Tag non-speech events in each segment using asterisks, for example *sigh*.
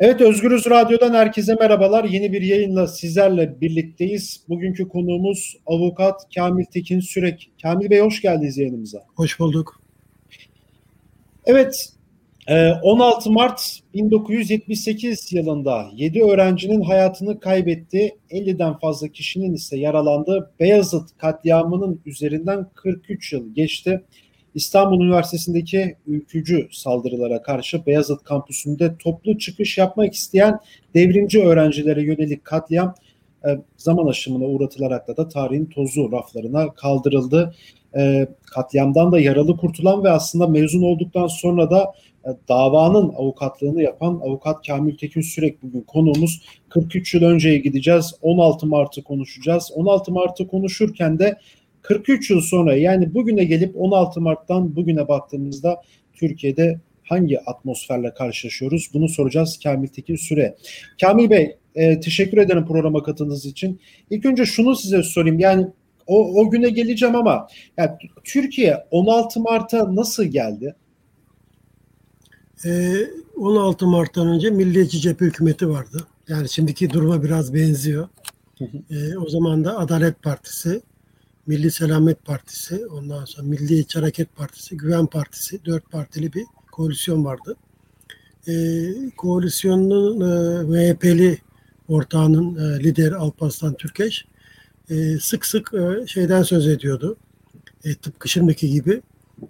Evet Özgürüz Radyo'dan herkese merhabalar. Yeni bir yayınla sizlerle birlikteyiz. Bugünkü konuğumuz avukat Kamil Tekin Sürek. Kamil Bey hoş geldiniz yayınımıza. Hoş bulduk. Evet 16 e, Mart 1978 yılında 7 öğrencinin hayatını kaybetti. 50'den fazla kişinin ise yaralandığı Beyazıt katliamının üzerinden 43 yıl geçti. İstanbul Üniversitesi'ndeki ülkücü saldırılara karşı Beyazıt kampüsünde toplu çıkış yapmak isteyen devrimci öğrencilere yönelik katliam e, zaman aşımına uğratılarak da, tarihin tozu raflarına kaldırıldı. E, katliamdan da yaralı kurtulan ve aslında mezun olduktan sonra da e, davanın avukatlığını yapan avukat Kamil Tekin Sürek bugün konuğumuz. 43 yıl önceye gideceğiz. 16 Mart'ı konuşacağız. 16 Mart'ı konuşurken de 43 yıl sonra yani bugüne gelip 16 Mart'tan bugüne baktığımızda Türkiye'de hangi atmosferle karşılaşıyoruz? Bunu soracağız Kamil Tekin Süre. Kamil Bey e, teşekkür ederim programa katıldığınız için. İlk önce şunu size sorayım. Yani o, o güne geleceğim ama yani Türkiye 16 Mart'a nasıl geldi? Ee, 16 Mart'tan önce Milliyetçi Cephe Hükümeti vardı. Yani şimdiki duruma biraz benziyor. Ee, o zaman da Adalet Partisi, Milli Selamet Partisi, ondan sonra Milliyetçi Hareket Partisi, Güven Partisi, dört partili bir koalisyon vardı. E, koalisyonun e, MHP'li ortağının e, lideri Alparslan Türkeş e, sık sık e, şeyden söz ediyordu. E, tıpkı şimdiki gibi.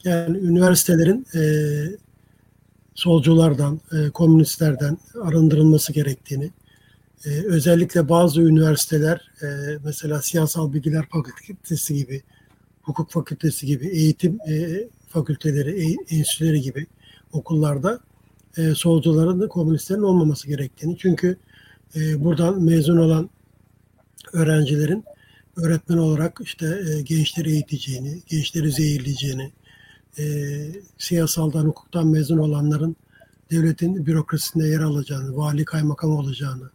Yani üniversitelerin e, solculardan, e, komünistlerden arındırılması gerektiğini, e, özellikle bazı üniversiteler e, mesela siyasal bilgiler fakültesi gibi, hukuk fakültesi gibi, eğitim e, fakülteleri, e, enstitüleri gibi okullarda e, solcuların komünistlerin olmaması gerektiğini. Çünkü e, buradan mezun olan öğrencilerin öğretmen olarak işte e, gençleri eğiteceğini, gençleri zehirleyeceğini, e, siyasaldan, hukuktan mezun olanların devletin bürokrasisinde yer alacağını, vali kaymakam olacağını,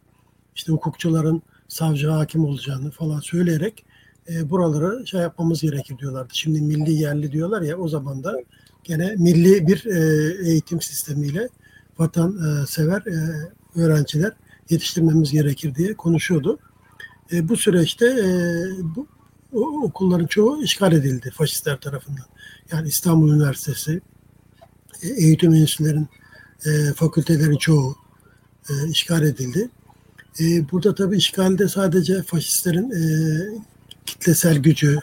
işte hukukçuların savcı hakim olacağını falan söyleyerek e, buraları şey yapmamız gerekir diyorlardı. Şimdi milli yerli diyorlar ya o zaman da gene milli bir e, eğitim sistemiyle vatan e, sever e, öğrenciler yetiştirmemiz gerekir diye konuşuyordu. E, bu süreçte e, bu o, okulların çoğu işgal edildi faşistler tarafından. Yani İstanbul Üniversitesi, e, eğitim enstitülerin e, fakültelerin çoğu e, işgal edildi. E, burada tabii işgalde sadece faşistlerin e, kitlesel gücü,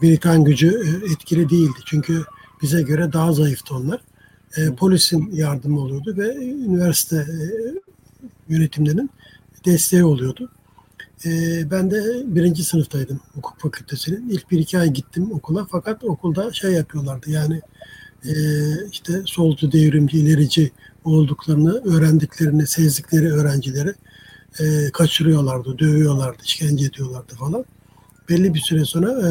militan gücü e, etkili değildi. Çünkü bize göre daha zayıftı onlar. E, polisin yardımı oluyordu ve üniversite e, yönetimlerinin desteği oluyordu. E, ben de birinci sınıftaydım hukuk fakültesinin. İlk bir iki ay gittim okula fakat okulda şey yapıyorlardı yani e, işte solcu, devrimci, ilerici olduklarını öğrendiklerini, sezdikleri öğrencileri e, kaçırıyorlardı, dövüyorlardı, işkence ediyorlardı falan. Belli bir süre sonra e,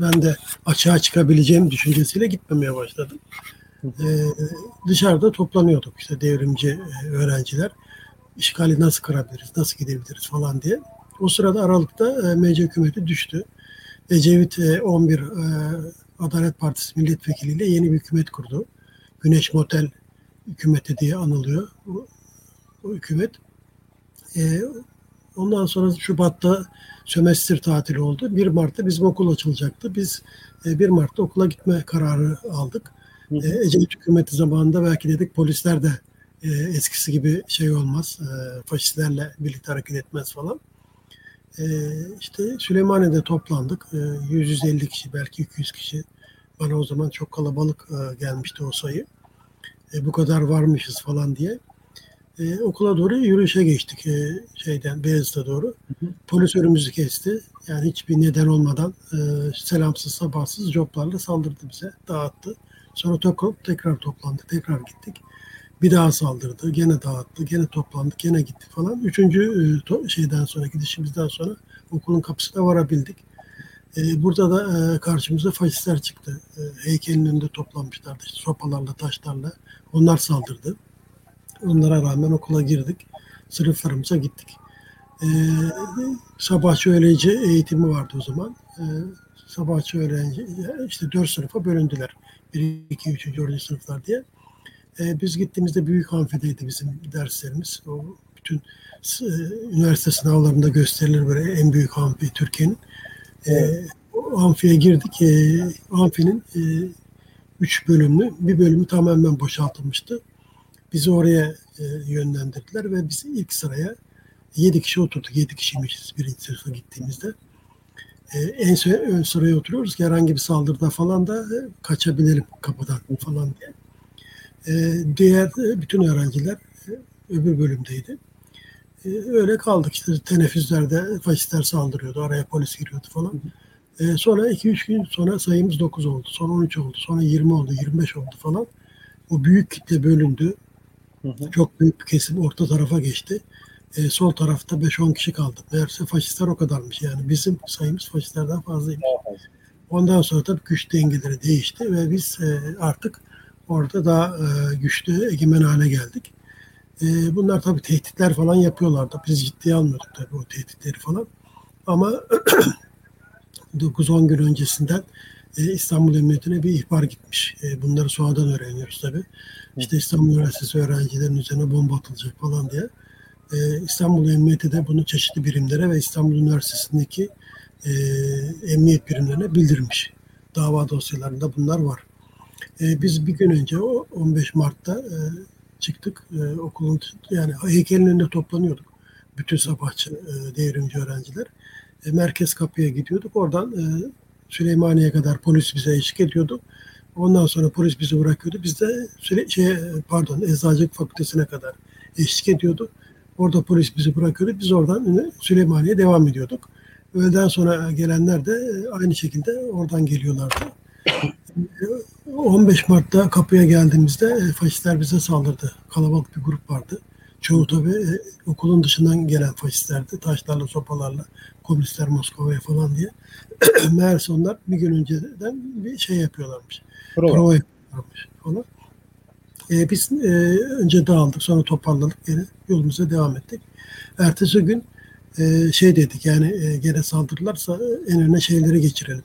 ben de açığa çıkabileceğim düşüncesiyle gitmemeye başladım. E, dışarıda toplanıyorduk işte devrimci e, öğrenciler. İşgali nasıl kırabiliriz, nasıl gidebiliriz falan diye. O sırada Aralık'ta e, MC hükümeti düştü. Ecevit e, 11 e, Adalet Partisi milletvekiliyle yeni bir hükümet kurdu. Güneş Motel hükümeti diye anılıyor bu, bu hükümet. E, ondan sonra Şubat'ta sömestr tatili oldu. 1 Mart'ta bizim okul açılacaktı. Biz e, 1 Mart'ta okula gitme kararı aldık. E, Ecevit hükümeti zamanında belki dedik polisler de e, eskisi gibi şey olmaz. E, faşistlerle birlikte hareket etmez falan. E, işte Süleymaniye'de toplandık. E, 150 kişi belki 200 kişi. Bana o zaman çok kalabalık e, gelmişti o sayı. E, bu kadar varmışız falan diye e, okula doğru yürüyüşe geçtik e, şeyden Beyazıt'a doğru. Hı hı. Polis önümüzü kesti. Yani hiçbir neden olmadan e, selamsız sabahsız coplarla saldırdı bize. Dağıttı. Sonra to- tekrar toplandık. Tekrar gittik. Bir daha saldırdı. Gene dağıttı. Gene toplandık. Gene gitti falan. Üçüncü e, to- şeyden sonra gidişimizden sonra okulun kapısına varabildik. E, burada da e, karşımıza faşistler çıktı. E, heykelin önünde toplanmışlardı. İşte sopalarla, taşlarla. Onlar saldırdı. Onlara rağmen okula girdik. Sınıflarımıza gittik. Ee, sabahçı öğrenci eğitimi vardı o zaman. Ee, sabahçı öğrenci işte dört sınıfa bölündüler. Bir, iki, üçüncü, dördüncü sınıflar diye. E, biz gittiğimizde büyük amfideydi bizim derslerimiz. O bütün e, üniversite sınavlarında gösterilir böyle en büyük amfi Türkiye'nin. E, o amfiye girdik. E, amfinin e, üç bölümlü, bir bölümü tamamen boşaltılmıştı. Bizi oraya e, yönlendirdiler ve biz ilk sıraya yedi kişi oturduk. Yedi kişiymişiz birinci sınıfa gittiğimizde. E, en ön sıraya oturuyoruz ki herhangi bir saldırıda falan da e, kaçabilelim kapıdan falan diye. E, diğer e, bütün öğrenciler e, öbür bölümdeydi. E, öyle kaldık işte teneffüslerde faşistler saldırıyordu, araya polis giriyordu falan. E, sonra 2-3 gün sonra sayımız 9 oldu, sonra 13 oldu, sonra 20 oldu, 25 oldu falan. O büyük kitle bölündü. Hı hı. Çok büyük bir kesim orta tarafa geçti. E, sol tarafta 5-10 kişi kaldı. Meğerse faşistler o kadarmış yani. Bizim sayımız faşistlerden fazlaymış. Ondan sonra tabii güç dengeleri değişti ve biz e, artık orada daha e, güçlü, egemen hale geldik. E, bunlar tabii tehditler falan yapıyorlardı. Biz ciddiye almıyorduk tabii o tehditleri falan. Ama *clears throat* 9-10 gün öncesinden İstanbul Emniyetine bir ihbar gitmiş. E, bunları sonradan öğreniyoruz tabii. İşte İstanbul Üniversitesi öğrencilerin üzerine bomba atılacak falan diye. E, İstanbul Emniyeti de bunu çeşitli birimlere ve İstanbul Üniversitesi'ndeki e, emniyet birimlerine bildirmiş. Dava dosyalarında bunlar var. Biz bir gün önce o 15 Mart'ta e, çıktık e, okulun yani heykelin önünde toplanıyorduk. Bütün sabahçı devrimci öğrenciler. Merkez kapıya gidiyorduk. Oradan Süleymaniye kadar polis bize eşlik ediyordu. Ondan sonra polis bizi bırakıyordu. Biz de süre, şey, pardon Eczacılık Fakültesine kadar eşlik ediyordu. Orada polis bizi bırakıyordu. Biz oradan Süleymaniye devam ediyorduk. Öğleden sonra gelenler de e, aynı şekilde oradan geliyorlardı. 15 Mart'ta kapıya geldiğimizde e, faşistler bize saldırdı. Kalabalık bir grup vardı. Çoğu tabii e, okulun dışından gelen faşistlerdi. Taşlarla, sopalarla, komünistler Moskova'ya falan diye. *clears throat* Meğerse onlar bir gün önceden bir şey yapıyorlarmış. Prova, Prova yapıyorlarmış falan. E, biz e, önce dağıldık sonra toparladık yine yolumuza devam ettik. Ertesi gün e, şey dedik yani e, gene saldırırlarsa en öne şeyleri geçirelim.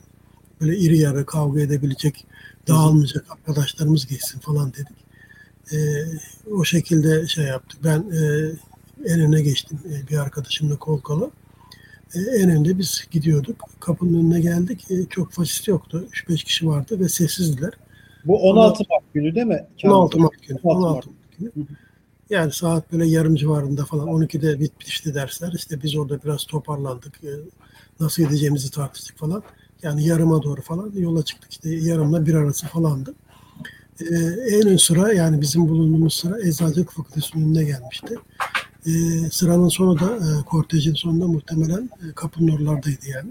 Böyle iri yarı kavga edebilecek dağılmayacak arkadaşlarımız geçsin falan dedik. E, o şekilde şey yaptık. Ben e, en öne geçtim e, bir arkadaşımla kol kola. E, en önde biz gidiyorduk. Kapının önüne geldik. E, çok faşist yoktu. 3-5 kişi vardı ve sessizdiler. Bu 16 Mart günü değil mi? 16 Mart günü. 16 Mart günü. Yani saat böyle yarım civarında falan 12'de bitmişti dersler. İşte biz orada biraz toparlandık. E, nasıl gideceğimizi tartıştık falan. Yani yarıma doğru falan yola çıktık. İşte yarımla bir arası falandı. Ee, en ön sıra yani bizim bulunduğumuz sıra Eczacılık Fakültesi'nin önüne gelmişti. Ee, sıranın sonu da e, kortejin sonunda muhtemelen e, kapının oralardaydı yani.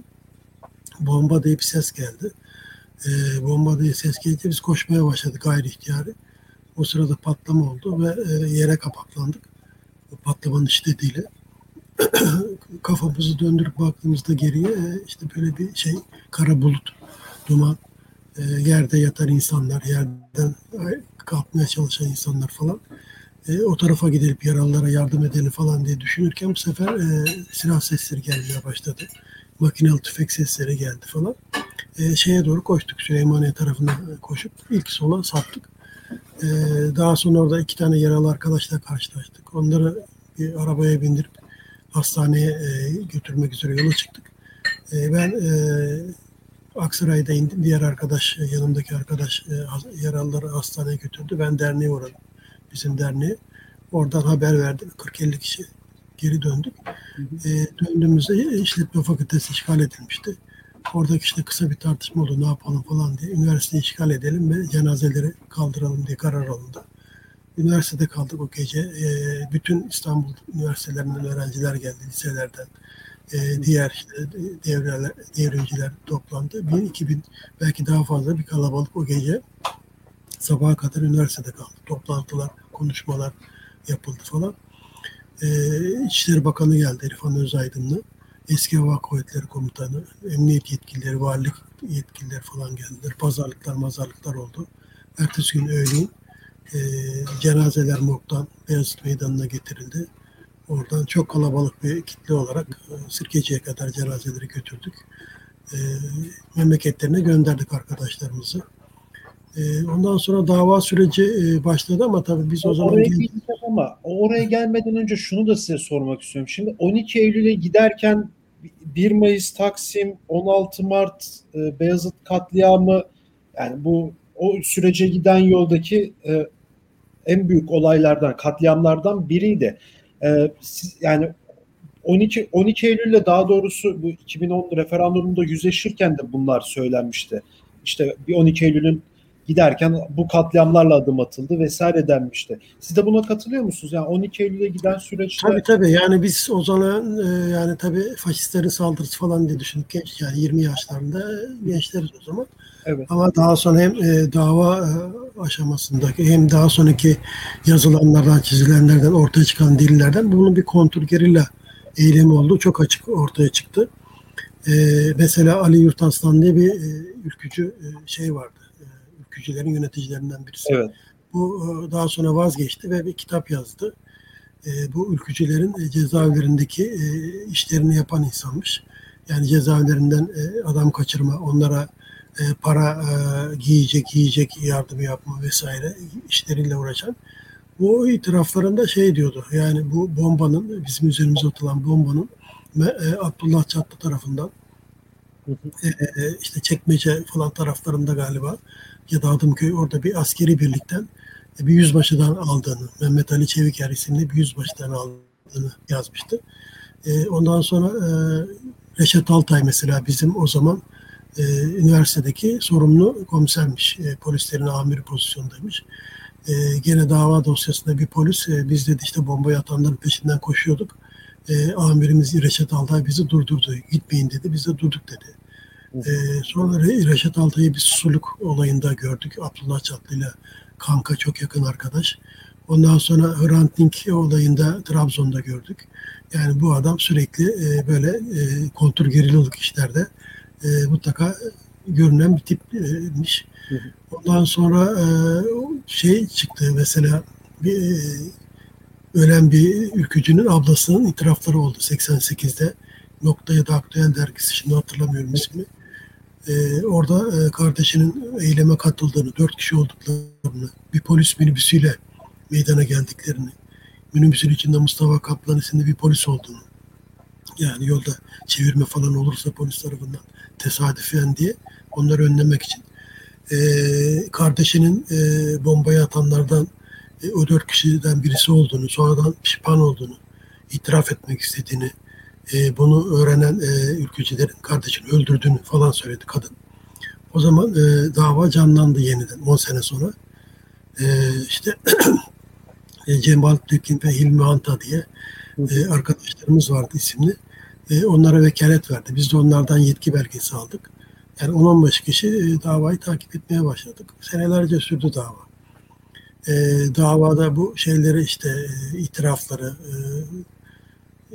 Bomba diye bir ses geldi. E, bomba diye ses gelince biz koşmaya başladık gayri ihtiyari. O sırada patlama oldu ve e, yere kapaklandık. O patlamanın şiddetiyle. *clears throat* Kafamızı döndürüp baktığımızda geriye e, işte böyle bir şey kara bulut, duman, e, yerde yatan insanlar, yerden kalkmaya çalışan insanlar falan. E, o tarafa gidip yaralılara yardım edelim falan diye düşünürken bu sefer e, silah sesleri gelmeye başladı. Makinalı tüfek sesleri geldi falan. E, şeye doğru koştuk. Süleymaniye tarafına koşup ilk sola saptık. E, daha sonra orada iki tane yaralı arkadaşla karşılaştık. Onları bir arabaya bindirip hastaneye e, götürmek üzere yola çıktık. E, ben e, Aksaray'da indim. Diğer arkadaş, yanımdaki arkadaş e, yaralıları hastaneye götürdü. Ben derneğe uğradım. Bizim derneğe. Oradan haber verdim. 40-50 kişi geri döndük. E, döndüğümüzde işletme fakültesi işgal edilmişti. Oradaki işte kısa bir tartışma oldu ne yapalım falan diye. Üniversiteyi işgal edelim ve cenazeleri kaldıralım diye karar alındı. Üniversitede kaldık o gece. E, bütün İstanbul üniversitelerinden öğrenciler geldi liselerden. E, diğer işte devreler, devrimciler toplandı. Bin, iki bin belki daha fazla bir kalabalık o gece sabaha kadar üniversitede kaldı. Toplantılar, konuşmalar yapıldı falan. E, İçişleri Bakanı geldi İrfan Özaydınlı. Eski Hava Kuvvetleri Komutanı, emniyet yetkilileri, valilik yetkilileri falan geldiler. Pazarlıklar, mazarlıklar oldu. Ertesi gün öğleyin e, cenazeler morgdan Beyazıt Meydanı'na getirildi. Oradan çok kalabalık bir kitle olarak e, Sirkeci'ye kadar cenazeleri götürdük. E, memleketlerine gönderdik arkadaşlarımızı. E, ondan sonra dava süreci e, başladı ama tabii biz o, o zaman... Oraya geleceğim ama oraya gelmeden önce şunu da size sormak istiyorum. Şimdi 12 Eylül'e giderken 1 Mayıs Taksim, 16 Mart e, Beyazıt katliamı yani bu o sürece giden yoldaki e, en büyük olaylardan, katliamlardan biriydi. Siz, yani 12 12 Eylül'le daha doğrusu bu 2010 referandumunda yüzleşirken de bunlar söylenmişti. İşte bir 12 Eylül'ün giderken bu katliamlarla adım atıldı vesaire denmişti. Siz de buna katılıyor musunuz? Yani 12 Eylül'e giden süreçte... Tabii tabii yani biz o zaman e, yani tabii faşistlerin saldırısı falan diye düşündük genç yani 20 yaşlarında gençleriz o zaman. Evet. Ama daha sonra hem e, dava e, aşamasındaki hem daha sonraki yazılanlardan, çizilenlerden, ortaya çıkan delillerden bunun bir kontur gerilla eylemi oldu. Çok açık ortaya çıktı. E, mesela Ali Yurtaslan diye bir e, ülkücü e, şey vardı. Ülkücülerin yöneticilerinden birisi. Evet. Bu e, daha sonra vazgeçti ve bir kitap yazdı. E, bu ülkücülerin e, cezaevlerindeki işlerini yapan insanmış. Yani cezaevlerinden adam kaçırma, onlara para giyecek, yiyecek yardım yapma vesaire işleriyle uğraşan. Bu itiraflarında şey diyordu. Yani bu bombanın, bizim üzerimize atılan bombanın Abdullah Çatlı tarafından e, e, işte Çekmece falan taraflarında galiba ya da Adımköy orada bir askeri birlikten bir yüzbaşıdan aldığını, Mehmet Ali Çeviker isimli bir yüzbaşıdan aldığını yazmıştı. ondan sonra Reşat Altay mesela bizim o zaman üniversitedeki sorumlu komisermiş. polislerin amiri pozisyondaymış. E, gene dava dosyasında bir polis e, biz dedi işte bombayı atanların peşinden koşuyorduk. E, amirimiz Reşat Altay bizi durdurdu. Gitmeyin dedi. Biz de durduk dedi. E, sonra Reşat Altay'ı bir susuluk olayında gördük. Abdullah Çatlı ile kanka çok yakın arkadaş. Ondan sonra Hrant Dink olayında Trabzon'da gördük. Yani bu adam sürekli e, böyle e, kontur gerillalık işlerde e, mutlaka görünen bir tipmiş. Ondan sonra e, şey çıktı mesela bir e, ölen bir ülkücünün ablasının itirafları oldu 88'de. Nokta ya da Aktüel dergisi şimdi hatırlamıyorum ismini. Ee, orada e, kardeşinin eyleme katıldığını, dört kişi olduklarını, bir polis minibüsüyle meydana geldiklerini, minibüsün içinde Mustafa Kaplan isimli bir polis olduğunu, yani yolda çevirme falan olursa polis tarafından tesadüfen diye onları önlemek için e, kardeşinin e, bombayı atanlardan e, o dört kişiden birisi olduğunu, sonradan pişman olduğunu, itiraf etmek istediğini, e, bunu öğrenen e, ülkücülerin kardeşini öldürdüğünü falan söyledi kadın. O zaman e, dava canlandı yeniden 10 sene sonra. E, işte *clears throat* e, Cemal Tekin ve Hilmi Anta diye e, arkadaşlarımız vardı isimli. E, onlara vekalet verdi. Biz de onlardan yetki belgesi aldık. Yani 10-15 kişi e, davayı takip etmeye başladık. Senelerce sürdü dava. E, davada bu şeyleri işte e, itirafları e,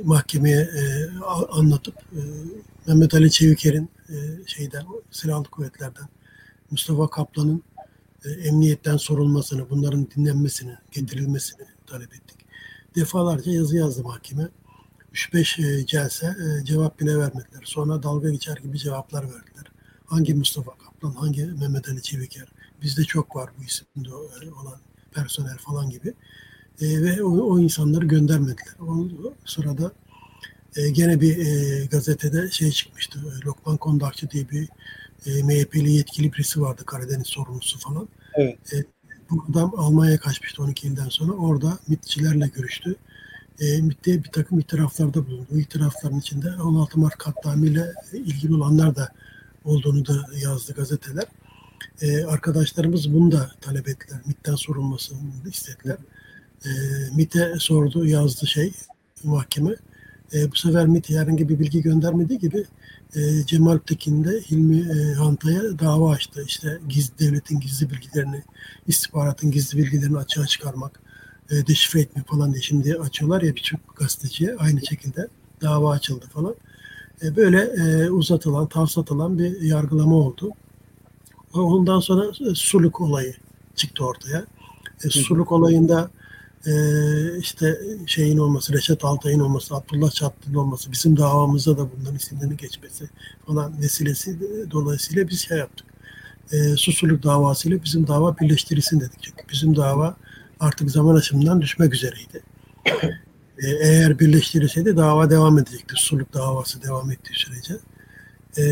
mahkemeye e, anlatıp e, Mehmet Ali Çeviker'in e, şeyden silahlı kuvvetlerden Mustafa Kaplan'ın e, emniyetten sorulmasını, bunların dinlenmesini, getirilmesini talep ettik. Defalarca yazı yazdı mahkeme. 3-5 e, celse e, cevap bile vermediler. Sonra dalga geçer gibi cevaplar verdiler. Hangi Mustafa Kaplan, hangi Mehmet Ali Çeviker. Bizde çok var bu isimde olan personel falan gibi. E, ve o, o insanları göndermediler. O sırada e, gene bir e, gazetede şey çıkmıştı. E, Lokman Kondakçı diye bir e, MHP'li yetkili birisi vardı Karadeniz sorumlusu falan. Evet. E, bu adam Almanya'ya kaçmıştı 12 yıldan sonra. Orada MİT'çilerle görüştü. E, MİT'te bir takım itiraflarda bulundu. Bu itirafların içinde 16 Mart katliamıyla ilgili olanlar da olduğunu da yazdı gazeteler. E, arkadaşlarımız bunu da talep ettiler. MIT'ten sorulmasını istediler. E, MIT'e sordu, yazdı şey mahkeme. E, bu sefer MIT herhangi bir bilgi göndermediği gibi e, Cemal Tekin de Hilmi e, Hanta'ya dava açtı. İşte gizli devletin gizli bilgilerini, istihbaratın gizli bilgilerini açığa çıkarmak, e, deşifre etmek falan diye şimdi açıyorlar ya birçok gazeteciye aynı şekilde dava açıldı falan. E, böyle e, uzatılan, tavsatılan bir yargılama oldu. Ondan sonra e, suluk olayı çıktı ortaya. E, suluk olayında e, işte şeyin olması, Reşat Altay'ın olması, Abdullah Çatlı'nın olması, bizim davamızda da bunların isimlerinin geçmesi falan vesilesi dolayısıyla biz şey yaptık. e, Susurluk davasıyla bizim dava birleştirilsin dedik. Çünkü bizim dava artık zaman aşımından düşmek üzereydi. E, eğer birleştirilseydi dava devam edecekti. Susurluk davası devam ettiği sürece. E,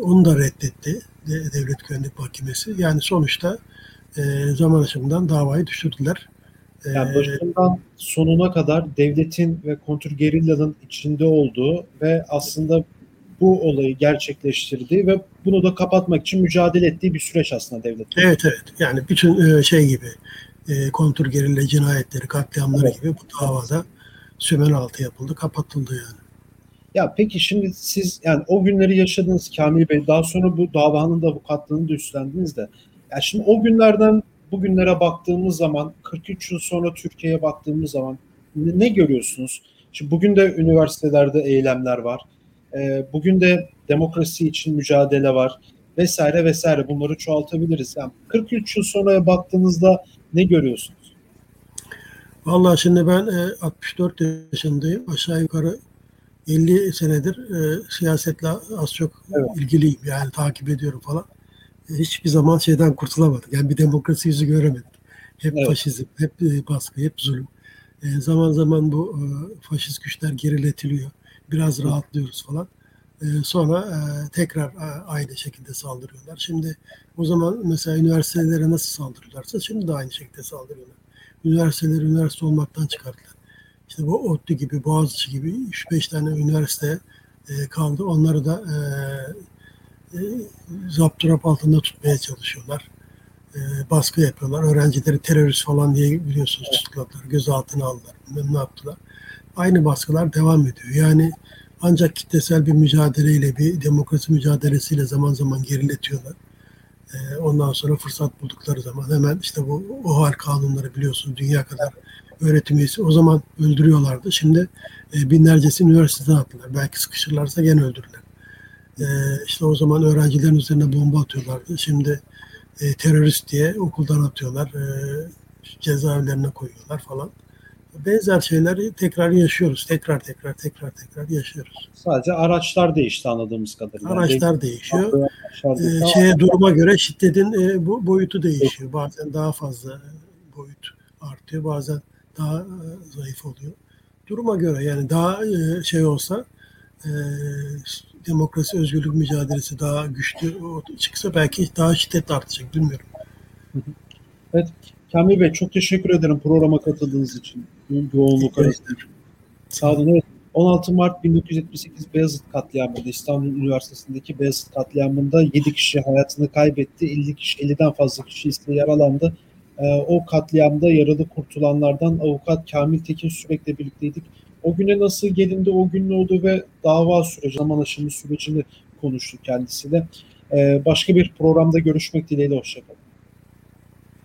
onu da reddetti de, Devlet Güvenlik Mahkemesi. Yani sonuçta e, zaman aşımından davayı düşürdüler. Yani başından sonuna kadar devletin ve kontrgerillanın içinde olduğu ve aslında bu olayı gerçekleştirdiği ve bunu da kapatmak için mücadele ettiği bir süreç aslında devlet. Evet evet. Yani bütün şey gibi kontrgerilla cinayetleri, katliamları evet. gibi bu davada sümen altı yapıldı, kapatıldı yani. Ya peki şimdi siz yani o günleri yaşadınız Kamil Bey. Daha sonra bu davanın da avukatlığını da üstlendiniz de. Ya şimdi o günlerden bugünlere baktığımız zaman 43 yıl sonra Türkiye'ye baktığımız zaman ne, ne görüyorsunuz? Şimdi bugün de üniversitelerde eylemler var. E, bugün de demokrasi için mücadele var vesaire vesaire bunları çoğaltabiliriz. Yani 43 yıl sonraya baktığınızda ne görüyorsunuz? Vallahi şimdi ben e, 64 yaşındayım. Aşağı yukarı 50 senedir e, siyasetle az çok evet. ilgiliyim. Yani takip ediyorum falan hiçbir zaman şeyden kurtulamadık. Yani bir demokrasi yüzü göremedik. Hep evet. faşizm, hep e, baskı, hep zulüm. E, zaman zaman bu e, faşist güçler geriletiliyor. Biraz evet. rahatlıyoruz falan. E, sonra e, tekrar e, aynı şekilde saldırıyorlar. Şimdi o zaman mesela üniversitelere nasıl saldırıyorlarsa şimdi de aynı şekilde saldırıyorlar. Üniversiteleri üniversite olmaktan çıkarttılar. İşte bu ODTÜ gibi, Boğaziçi gibi 3-5 tane üniversite e, kaldı. Onları da e, e, zapturap altında tutmaya çalışıyorlar. E, baskı yapıyorlar. Öğrencileri terörist falan diye biliyorsunuz tutukladılar. Gözaltına aldılar. Bilmem ne yaptılar. Aynı baskılar devam ediyor. Yani ancak kitlesel bir mücadeleyle, bir demokrasi mücadelesiyle zaman zaman geriletiyorlar. E, ondan sonra fırsat buldukları zaman hemen işte bu OHAL kanunları biliyorsunuz dünya kadar öğretim üyesi. O zaman öldürüyorlardı. Şimdi e, binlercesi üniversiteden attılar. Belki sıkışırlarsa gene öldürürler. E, işte o zaman öğrencilerin üzerine bomba atıyorlardı. Şimdi e, terörist diye okuldan atıyorlar. E, cezaevlerine koyuyorlar falan. Benzer şeyleri tekrar yaşıyoruz. Tekrar tekrar tekrar tekrar yaşıyoruz. Sadece araçlar değişti anladığımız kadarıyla. Araçlar değişiyor. Ee, şeye duruma göre şiddetin e, bu boyutu değişiyor. Bazen daha fazla boyut artıyor. Bazen daha e, zayıf oluyor. Duruma göre yani daha e, şey olsa e, demokrasi özgürlük mücadelesi daha güçlü çıksa belki daha şiddet artacak bilmiyorum. Evet Kamil Bey çok teşekkür ederim programa katıldığınız için. Yoğunluk arasında. Sağ olun. Evet. 16 Mart 1978 Beyazıt katliamında İstanbul Üniversitesi'ndeki Beyazıt katliamında 7 kişi hayatını kaybetti. 50 kişi 50'den fazla kişi ise yaralandı. Ee, o katliamda yaralı kurtulanlardan avukat Kamil Tekin sürekli birlikteydik. O güne nasıl gelindi, o gün ne oldu ve dava süreci, zaman aşımı sürecini konuştuk kendisiyle. Ee, başka bir programda görüşmek dileğiyle, hoşçakalın.